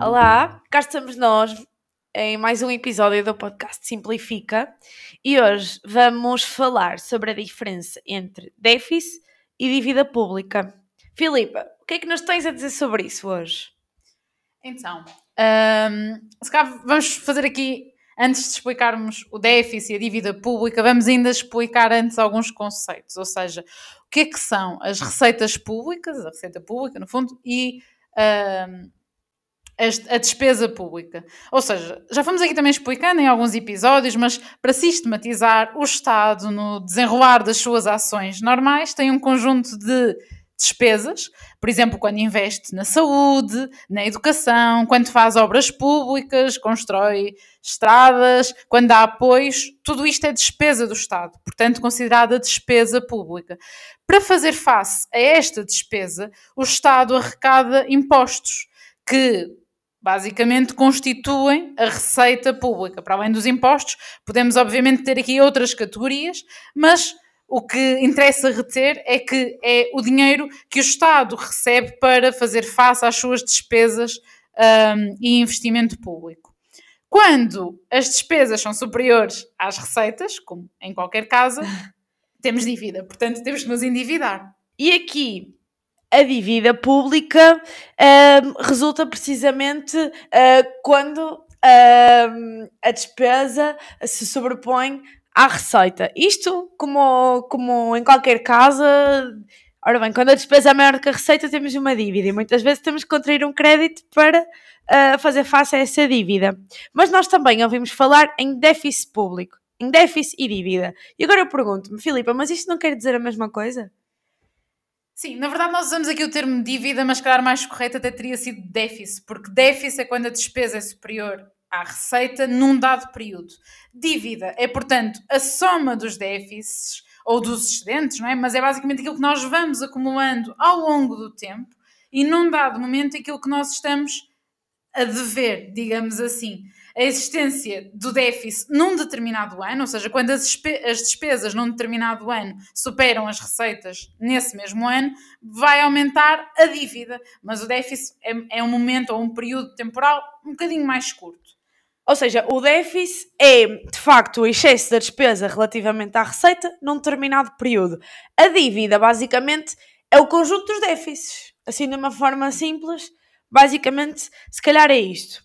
Olá, cá estamos nós em mais um episódio do podcast Simplifica e hoje vamos falar sobre a diferença entre déficit e dívida pública. Filipa, o que é que nos tens a dizer sobre isso hoje? Então, um, se calhar vamos fazer aqui, antes de explicarmos o déficit e a dívida pública, vamos ainda explicar antes alguns conceitos, ou seja, o que é que são as receitas públicas, a receita pública, no fundo, e um, a despesa pública. Ou seja, já fomos aqui também explicando em alguns episódios, mas para sistematizar, o Estado, no desenrolar das suas ações normais, tem um conjunto de despesas, por exemplo, quando investe na saúde, na educação, quando faz obras públicas, constrói estradas, quando dá apoios, tudo isto é despesa do Estado, portanto, considerada despesa pública. Para fazer face a esta despesa, o Estado arrecada impostos que basicamente constituem a receita pública. Para além dos impostos, podemos obviamente ter aqui outras categorias, mas o que interessa reter é que é o dinheiro que o Estado recebe para fazer face às suas despesas um, e investimento público. Quando as despesas são superiores às receitas, como em qualquer casa, temos dívida, portanto temos que nos endividar. E aqui a dívida pública uh, resulta precisamente uh, quando uh, a despesa se sobrepõe à receita. Isto, como, como em qualquer casa, ora bem, quando a despesa é maior que a receita, temos uma dívida e muitas vezes temos que contrair um crédito para ah, fazer face a essa dívida. Mas nós também ouvimos falar em déficit público, em déficit e dívida. E agora eu pergunto-me, Filipa, mas isto não quer dizer a mesma coisa? Sim, na verdade nós usamos aqui o termo dívida, mas calhar mais correto até teria sido déficit, porque déficit é quando a despesa é superior à receita num dado período. Dívida é, portanto, a soma dos déficits ou dos excedentes, não é? Mas é basicamente aquilo que nós vamos acumulando ao longo do tempo e num dado momento aquilo que nós estamos a dever, digamos assim a existência do déficit num determinado ano, ou seja, quando as, despesas num determinado ano superam as receitas nesse mesmo ano, vai aumentar a dívida, mas o déficit é, é um momento ou um período temporal um bocadinho mais curto. Ou seja, o déficit é, de facto, o excesso da despesa relativamente à receita num determinado período. A dívida, basicamente, é o conjunto dos déficits. Assim, de uma forma simples, basicamente, se calhar é isto.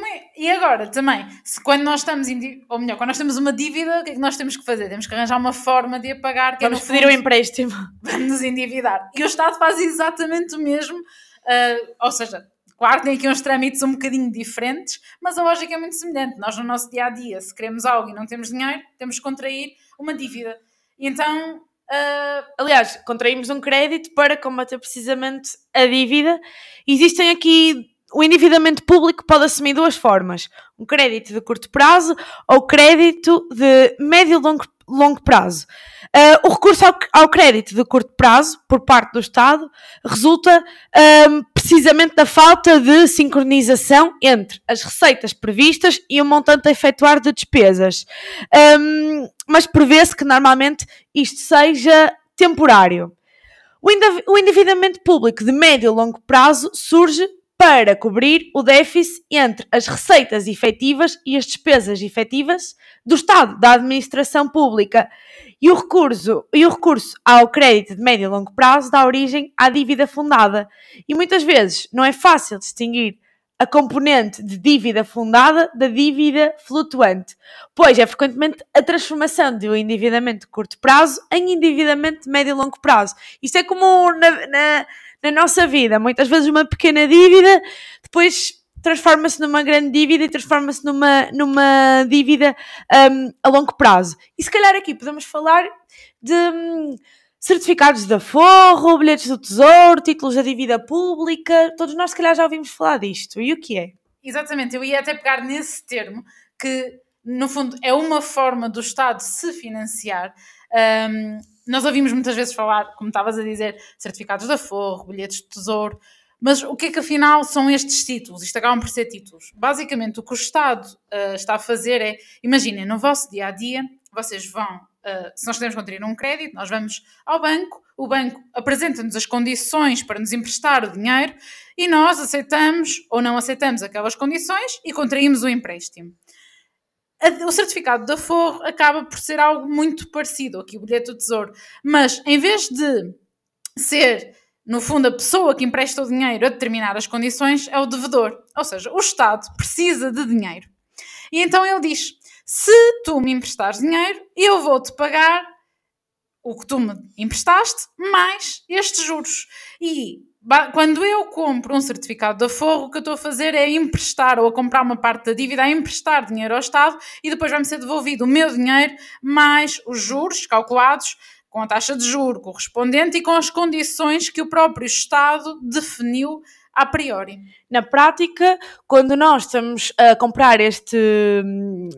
É? E agora também, se quando nós estamos, em, ou melhor, quando nós temos uma dívida, o que é que nós temos que fazer? Temos que arranjar uma forma de a pagar. Que é, vamos é, pedir um empréstimo. Vamos nos endividar. E o Estado faz exatamente o mesmo, uh, ou seja, claro, tem aqui uns trâmites um bocadinho diferentes, mas a lógica é muito semelhante. Nós, no nosso dia a dia, se queremos algo e não temos dinheiro, temos que contrair uma dívida. E então Uh, aliás, contraímos um crédito para combater precisamente a dívida. Existem aqui o endividamento público pode assumir duas formas: um crédito de curto prazo ou crédito de médio e longo, longo prazo. Uh, o recurso ao, ao, crédito de curto prazo por parte do Estado resulta um, precisamente da falta de sincronização entre as receitas previstas e o montante a efetuar de despesas. Um, mas prevê-se que normalmente isto seja temporário. O endividamento público de médio e longo prazo surge para cobrir o déficit entre as receitas efetivas e as despesas efetivas do Estado, da administração pública. E o recurso, e o recurso ao crédito de médio e longo prazo dá origem à dívida fundada. E muitas vezes não é fácil distinguir a componente de dívida fundada da dívida flutuante, pois é frequentemente a transformação do endividamento de curto prazo em endividamento de médio e longo prazo. Isto é como na, na na nossa vida. Muitas vezes uma pequena dívida depois transforma-se numa grande dívida e transforma-se numa, numa dívida um, a longo prazo. E se calhar aqui podemos falar de um, certificados de aforro, bilhetes do tesouro, títulos da dívida pública. Todos nós se calhar já ouvimos falar disto. E o que é? Exatamente, eu ia até pegar nesse termo que no fundo é uma forma do Estado se financiar um, nós ouvimos muitas vezes falar, como estavas a dizer, certificados da Forro, bilhetes de tesouro, mas o que é que afinal são estes títulos? Isto acabam por ser títulos. Basicamente, o que o Estado uh, está a fazer é, imaginem, no vosso dia a dia, vocês vão, uh, se nós queremos contrair um crédito, nós vamos ao banco, o banco apresenta-nos as condições para nos emprestar o dinheiro e nós aceitamos ou não aceitamos aquelas condições e contraímos o empréstimo o certificado da Forro acaba por ser algo muito parecido aqui, o bilhete do tesouro, mas em vez de ser, no fundo, a pessoa que empresta o dinheiro a determinar as condições, é o devedor, ou seja, o Estado precisa de dinheiro. E então ele diz: se tu me emprestares dinheiro, eu vou-te pagar o que tu me emprestaste mais estes juros. E quando eu compro um certificado da Forro, o que eu estou a fazer é emprestar ou a comprar uma parte da dívida, a emprestar dinheiro ao Estado e depois vai-me ser devolvido o meu dinheiro mais os juros calculados com a taxa de juro correspondente e com as condições que o próprio Estado definiu a priori. Na prática, quando nós estamos a comprar este hum,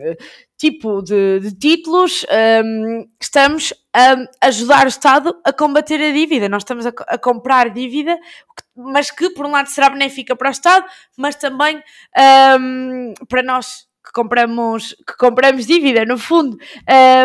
tipo de, de títulos, um, estamos a ajudar o Estado a combater a dívida. Nós estamos a, a, comprar dívida, mas que por um lado será benéfica para o Estado, mas também um, para nós que compramos, que compramos dívida, no fundo.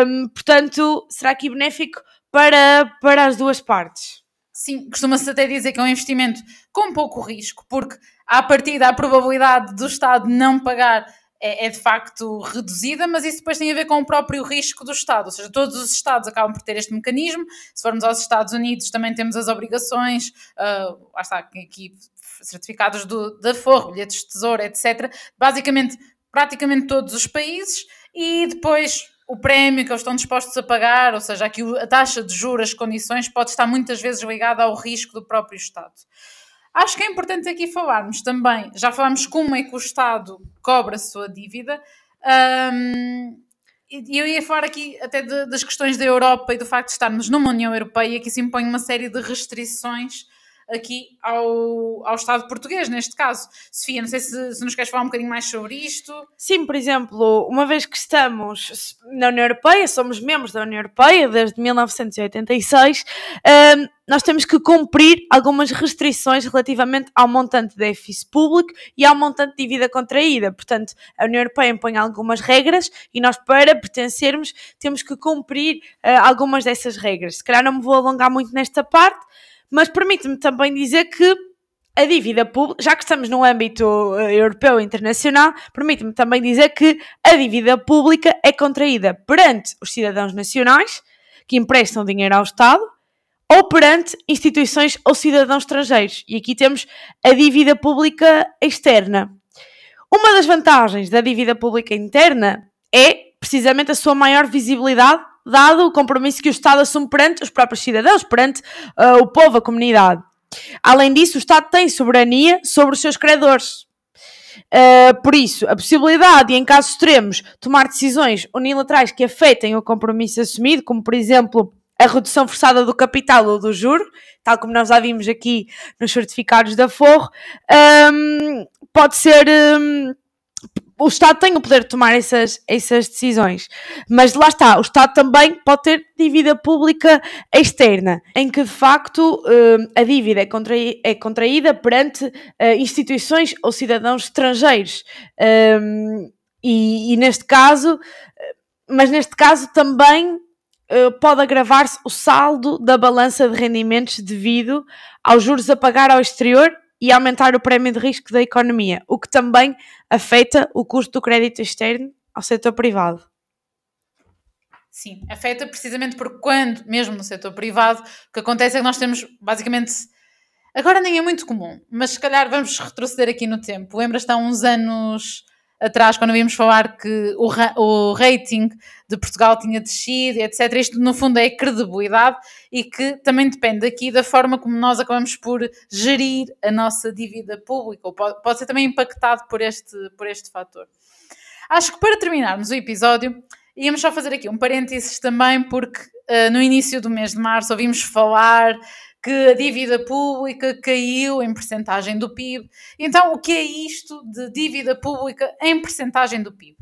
Um, portanto, será aqui benéfico para, para as duas partes. Sim, costuma-se até dizer que é um investimento com pouco risco, porque à partida a probabilidade do Estado não pagar é, é, de facto reduzida, mas isso depois tem a ver com o próprio risco do Estado, ou seja, todos os Estados acabam por ter este mecanismo. Se formos aos Estados Unidos, também temos as obrigações, uh, lá está, aqui certificados do, da Forro, bilhetes de tesouro, etc. Basicamente, praticamente todos os países, e depois o prémio que eles estão dispostos a pagar, ou seja, aqui a taxa de juros, as condições, pode estar muitas vezes ligada ao risco do próprio Estado. Acho que é importante aqui falarmos também, já falámos como é que o Estado cobra a sua dívida, um, e eu ia falar aqui até de, das questões da Europa e do facto de estarmos numa União Europeia que se impõe uma série de restrições aqui ao, ao Estado português, neste caso. Sofia, não sei se, se nos queres falar um bocadinho mais sobre isto. Sim, por exemplo, uma vez que estamos na União Europeia, somos membros da União Europeia desde 1986, um, nós temos que cumprir algumas restrições relativamente ao montante de déficit público e ao montante de dívida contraída. Portanto, a União Europeia impõe algumas regras e nós, para pertencermos, temos que cumprir uh, algumas dessas regras. Se calhar não me vou alongar muito nesta parte, mas permite-me também dizer que a dívida pública, já que estamos no âmbito eh, europeu e internacional, permite-me também dizer que a dívida pública é contraída perante os cidadãos nacionais que emprestam dinheiro ao Estado ou perante instituições ou cidadãos estrangeiros. E aqui temos a dívida pública externa. Uma das vantagens da dívida pública interna é precisamente a sua maior visibilidade dado o compromisso que o Estado assume perante os próprios cidadãos, perante uh, o povo, a comunidade. Além disso, o Estado tem soberania sobre os seus credores. Uh, por isso, a possibilidade de, em casos extremos, tomar decisões unilaterais que afetem o compromisso assumido, como por exemplo a redução forçada do capital ou do juro, tal como nós já vimos aqui nos certificados da Forro, um, pode ser um, o Estado tem o poder de tomar essas, essas decisões. Mas lá está, o Estado também pode ter dívida pública externa, em que de facto eh, a dívida é, contraí é contraída perante eh, instituições ou cidadãos estrangeiros. Ehm, e, e neste caso, eh, mas neste caso também pode agravar-se o saldo da balança de rendimentos devido aos juros a pagar ao exterior e aumentar o prémio de risco da economia, o que também afeta o custo do crédito externo ao setor privado. Sim, afeta precisamente porque quando, mesmo no setor privado, o que acontece é que nós temos basicamente. Agora nem é muito comum, mas se calhar vamos retroceder aqui no tempo. Lembras-te há uns anos atrás, quando vimos falar que o, o rating de Portugal tinha descido, etc. Isto, no fundo, é credibilidade e que também depende aqui da forma como nós acabamos por gerir a nossa dívida pública, ou pode, pode ser também impactado por este, por este fator. Acho que para terminarmos o episódio, íamos só fazer aqui um parênteses também, porque uh, no início do mês de março ouvimos falar que a dívida pública caiu em percentagem do PIB. Então, o que é isto de dívida pública em percentagem do PIB?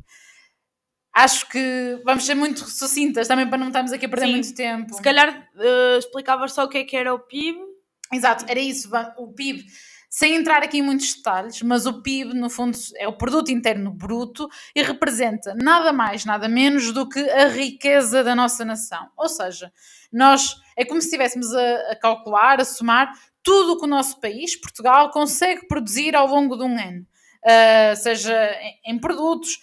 acho que vamos ser muito sucintas também para não estarmos aqui a perder Sim. muito tempo. Se calhar uh, explicavas só o que é que era o PIB. Exato, era isso. O PIB, sem entrar aqui em muitos detalhes, mas o PIB, no fundo, é o produto interno bruto e representa nada mais, nada menos do que a riqueza da nossa nação. Ou seja, nós é como se estivéssemos a, a calcular, a somar tudo o que o nosso país, Portugal, consegue produzir ao longo de um ano. Ah, seja em, em produtos,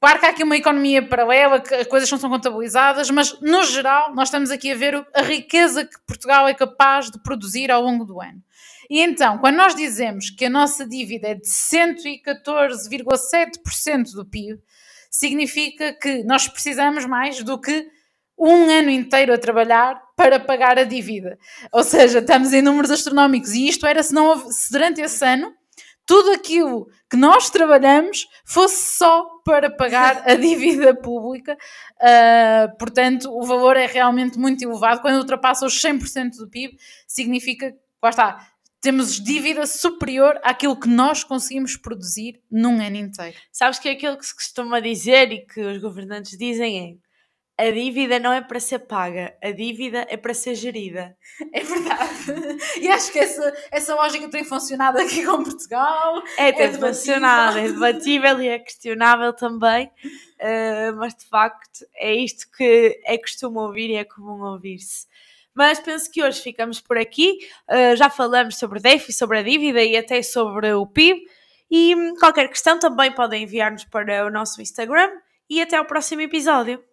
Claro que há aqui uma economia paralela, que as coisas não são contabilizadas, mas no geral nós estamos aqui a ver a riqueza que Portugal é capaz de produzir ao longo do ano. E então, quando nós dizemos que a nossa dívida é de 114,7% do PIB, significa que nós precisamos mais do que um ano inteiro a trabalhar para pagar a dívida. Ou seja, estamos em números astronómicos e isto era se, não, houve- se durante esse ano tudo aquilo que nós trabalhamos fosse só para pagar a dívida pública. Uh, portanto, o valor é realmente muito elevado. Quando ultrapassa os 100% do PIB, significa que, lá está, temos dívida superior àquilo que nós conseguimos produzir num ano inteiro. Sabes que é aquilo que se costuma dizer e que os governantes dizem é a dívida não é para ser paga, a dívida é para ser gerida. É verdade. E acho que essa, essa lógica tem funcionado aqui com Portugal. É, tem debatível. funcionado, é debatível e é questionável também, eh, mas de facto é isto que é costume ouvir e é comum ouvir-se. Mas penso que hoje ficamos por aqui. eh, já falamos sobre déficit, sobre a dívida e até sobre o PIB. E hum, qualquer questão também podem enviar-nos para o nosso Instagram. E até ao próximo episódio.